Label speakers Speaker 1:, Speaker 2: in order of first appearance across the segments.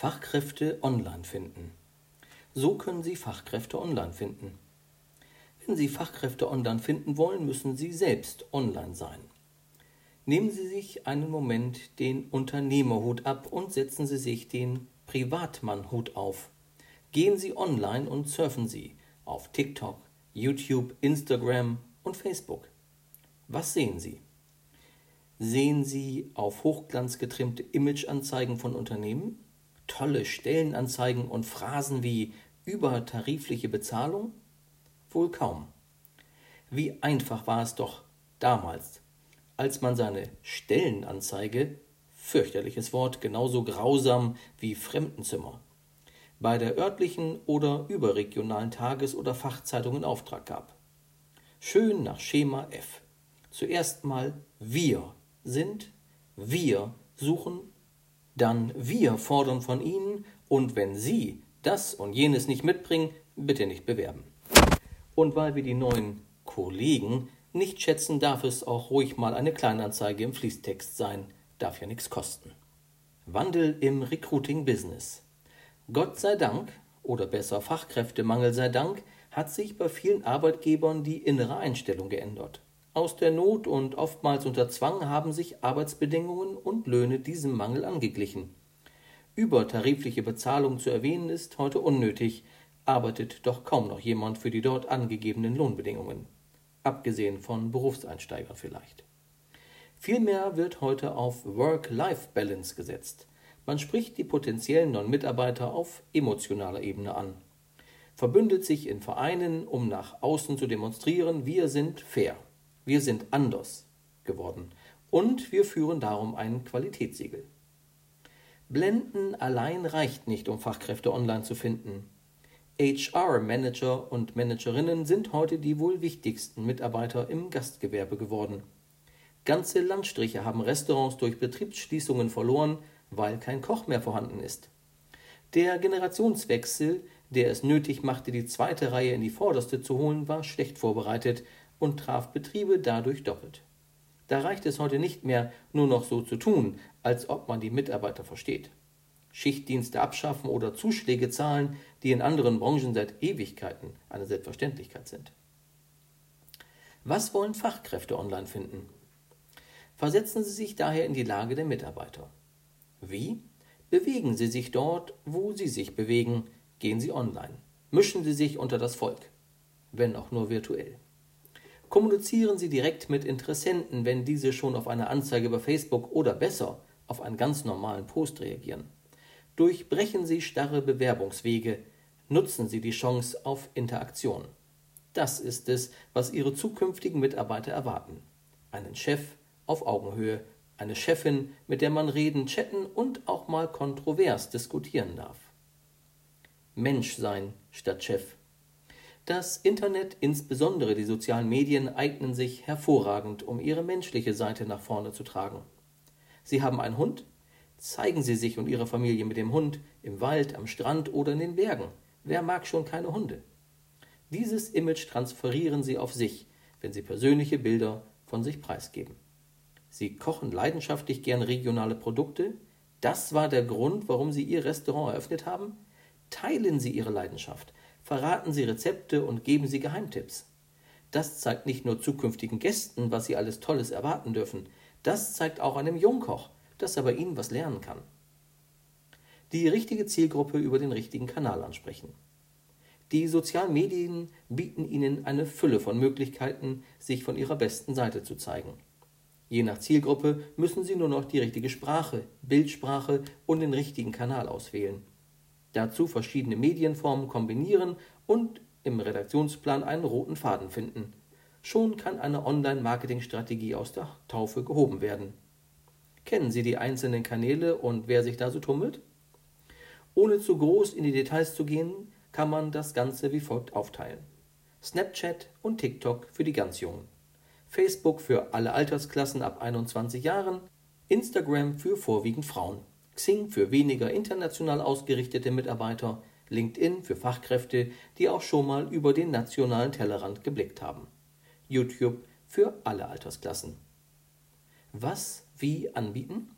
Speaker 1: Fachkräfte online finden. So können Sie Fachkräfte online finden. Wenn Sie Fachkräfte online finden wollen, müssen Sie selbst online sein. Nehmen Sie sich einen Moment den Unternehmerhut ab und setzen Sie sich den Privatmannhut auf. Gehen Sie online und surfen Sie auf TikTok, YouTube, Instagram und Facebook. Was sehen Sie? Sehen Sie auf Hochglanz getrimmte Imageanzeigen von Unternehmen? Tolle Stellenanzeigen und Phrasen wie übertarifliche Bezahlung? Wohl kaum. Wie einfach war es doch damals, als man seine Stellenanzeige, fürchterliches Wort, genauso grausam wie Fremdenzimmer, bei der örtlichen oder überregionalen Tages- oder Fachzeitung in Auftrag gab. Schön nach Schema F. Zuerst mal wir sind, wir suchen dann wir fordern von Ihnen, und wenn Sie das und jenes nicht mitbringen, bitte nicht bewerben. Und weil wir die neuen Kollegen nicht schätzen, darf es auch ruhig mal eine Kleinanzeige im Fließtext sein, darf ja nichts kosten. Wandel im Recruiting-Business. Gott sei Dank, oder besser Fachkräftemangel sei Dank, hat sich bei vielen Arbeitgebern die innere Einstellung geändert. Aus der Not und oftmals unter Zwang haben sich Arbeitsbedingungen und Löhne diesem Mangel angeglichen. Übertarifliche Bezahlung zu erwähnen ist heute unnötig, arbeitet doch kaum noch jemand für die dort angegebenen Lohnbedingungen. Abgesehen von Berufseinsteigern vielleicht. Vielmehr wird heute auf Work-Life-Balance gesetzt. Man spricht die potenziellen neuen Mitarbeiter auf emotionaler Ebene an. Verbündet sich in Vereinen, um nach außen zu demonstrieren, wir sind fair. Wir sind anders geworden und wir führen darum ein Qualitätssiegel. Blenden allein reicht nicht, um Fachkräfte online zu finden. HR-Manager und Managerinnen sind heute die wohl wichtigsten Mitarbeiter im Gastgewerbe geworden. Ganze Landstriche haben Restaurants durch Betriebsschließungen verloren, weil kein Koch mehr vorhanden ist. Der Generationswechsel, der es nötig machte, die zweite Reihe in die vorderste zu holen, war schlecht vorbereitet und traf Betriebe dadurch doppelt. Da reicht es heute nicht mehr, nur noch so zu tun, als ob man die Mitarbeiter versteht. Schichtdienste abschaffen oder Zuschläge zahlen, die in anderen Branchen seit Ewigkeiten eine Selbstverständlichkeit sind. Was wollen Fachkräfte online finden? Versetzen Sie sich daher in die Lage der Mitarbeiter. Wie? Bewegen Sie sich dort, wo Sie sich bewegen, gehen Sie online. Mischen Sie sich unter das Volk, wenn auch nur virtuell. Kommunizieren Sie direkt mit Interessenten, wenn diese schon auf eine Anzeige über Facebook oder besser auf einen ganz normalen Post reagieren. Durchbrechen Sie starre Bewerbungswege, nutzen Sie die Chance auf Interaktion. Das ist es, was Ihre zukünftigen Mitarbeiter erwarten. Einen Chef auf Augenhöhe, eine Chefin, mit der man reden, chatten und auch mal kontrovers diskutieren darf. Mensch sein statt Chef. Das Internet, insbesondere die sozialen Medien, eignen sich hervorragend, um ihre menschliche Seite nach vorne zu tragen. Sie haben einen Hund? Zeigen Sie sich und Ihre Familie mit dem Hund im Wald, am Strand oder in den Bergen. Wer mag schon keine Hunde? Dieses Image transferieren Sie auf sich, wenn Sie persönliche Bilder von sich preisgeben. Sie kochen leidenschaftlich gern regionale Produkte. Das war der Grund, warum Sie Ihr Restaurant eröffnet haben. Teilen Sie Ihre Leidenschaft verraten Sie Rezepte und geben Sie Geheimtipps. Das zeigt nicht nur zukünftigen Gästen, was sie alles Tolles erwarten dürfen, das zeigt auch einem Jungkoch, dass er bei Ihnen was lernen kann. Die richtige Zielgruppe über den richtigen Kanal ansprechen. Die sozialen Medien bieten Ihnen eine Fülle von Möglichkeiten, sich von Ihrer besten Seite zu zeigen. Je nach Zielgruppe müssen Sie nur noch die richtige Sprache, Bildsprache und den richtigen Kanal auswählen dazu verschiedene Medienformen kombinieren und im Redaktionsplan einen roten Faden finden. Schon kann eine Online-Marketing-Strategie aus der Taufe gehoben werden. Kennen Sie die einzelnen Kanäle und wer sich da so tummelt? Ohne zu groß in die Details zu gehen, kann man das Ganze wie folgt aufteilen. Snapchat und TikTok für die ganz Jungen. Facebook für alle Altersklassen ab 21 Jahren, Instagram für vorwiegend Frauen. Xing für weniger international ausgerichtete Mitarbeiter, LinkedIn für Fachkräfte, die auch schon mal über den nationalen Tellerrand geblickt haben. YouTube für alle Altersklassen. Was wie anbieten?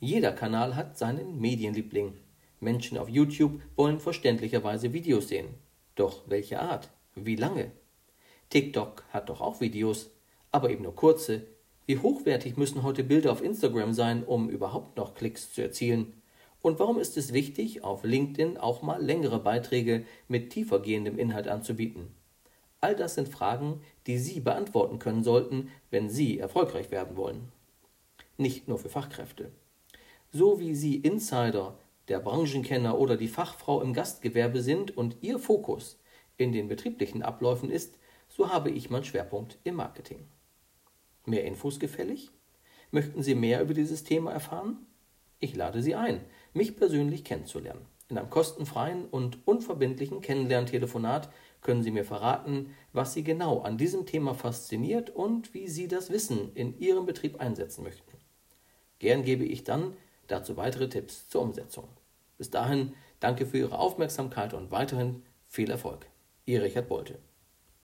Speaker 1: Jeder Kanal hat seinen Medienliebling. Menschen auf YouTube wollen verständlicherweise Videos sehen. Doch welche Art? Wie lange? TikTok hat doch auch Videos, aber eben nur kurze. Wie hochwertig müssen heute Bilder auf Instagram sein, um überhaupt noch Klicks zu erzielen? Und warum ist es wichtig, auf LinkedIn auch mal längere Beiträge mit tiefergehendem Inhalt anzubieten? All das sind Fragen, die Sie beantworten können sollten, wenn Sie erfolgreich werden wollen. Nicht nur für Fachkräfte. So wie Sie Insider, der Branchenkenner oder die Fachfrau im Gastgewerbe sind und Ihr Fokus in den betrieblichen Abläufen ist, so habe ich meinen Schwerpunkt im Marketing. Mehr Infos gefällig? Möchten Sie mehr über dieses Thema erfahren? Ich lade Sie ein, mich persönlich kennenzulernen. In einem kostenfreien und unverbindlichen Kennenlerntelefonat können Sie mir verraten, was Sie genau an diesem Thema fasziniert und wie Sie das Wissen in Ihrem Betrieb einsetzen möchten. Gern gebe ich dann dazu weitere Tipps zur Umsetzung. Bis dahin danke für Ihre Aufmerksamkeit und weiterhin viel Erfolg. Ihr Richard Bolte.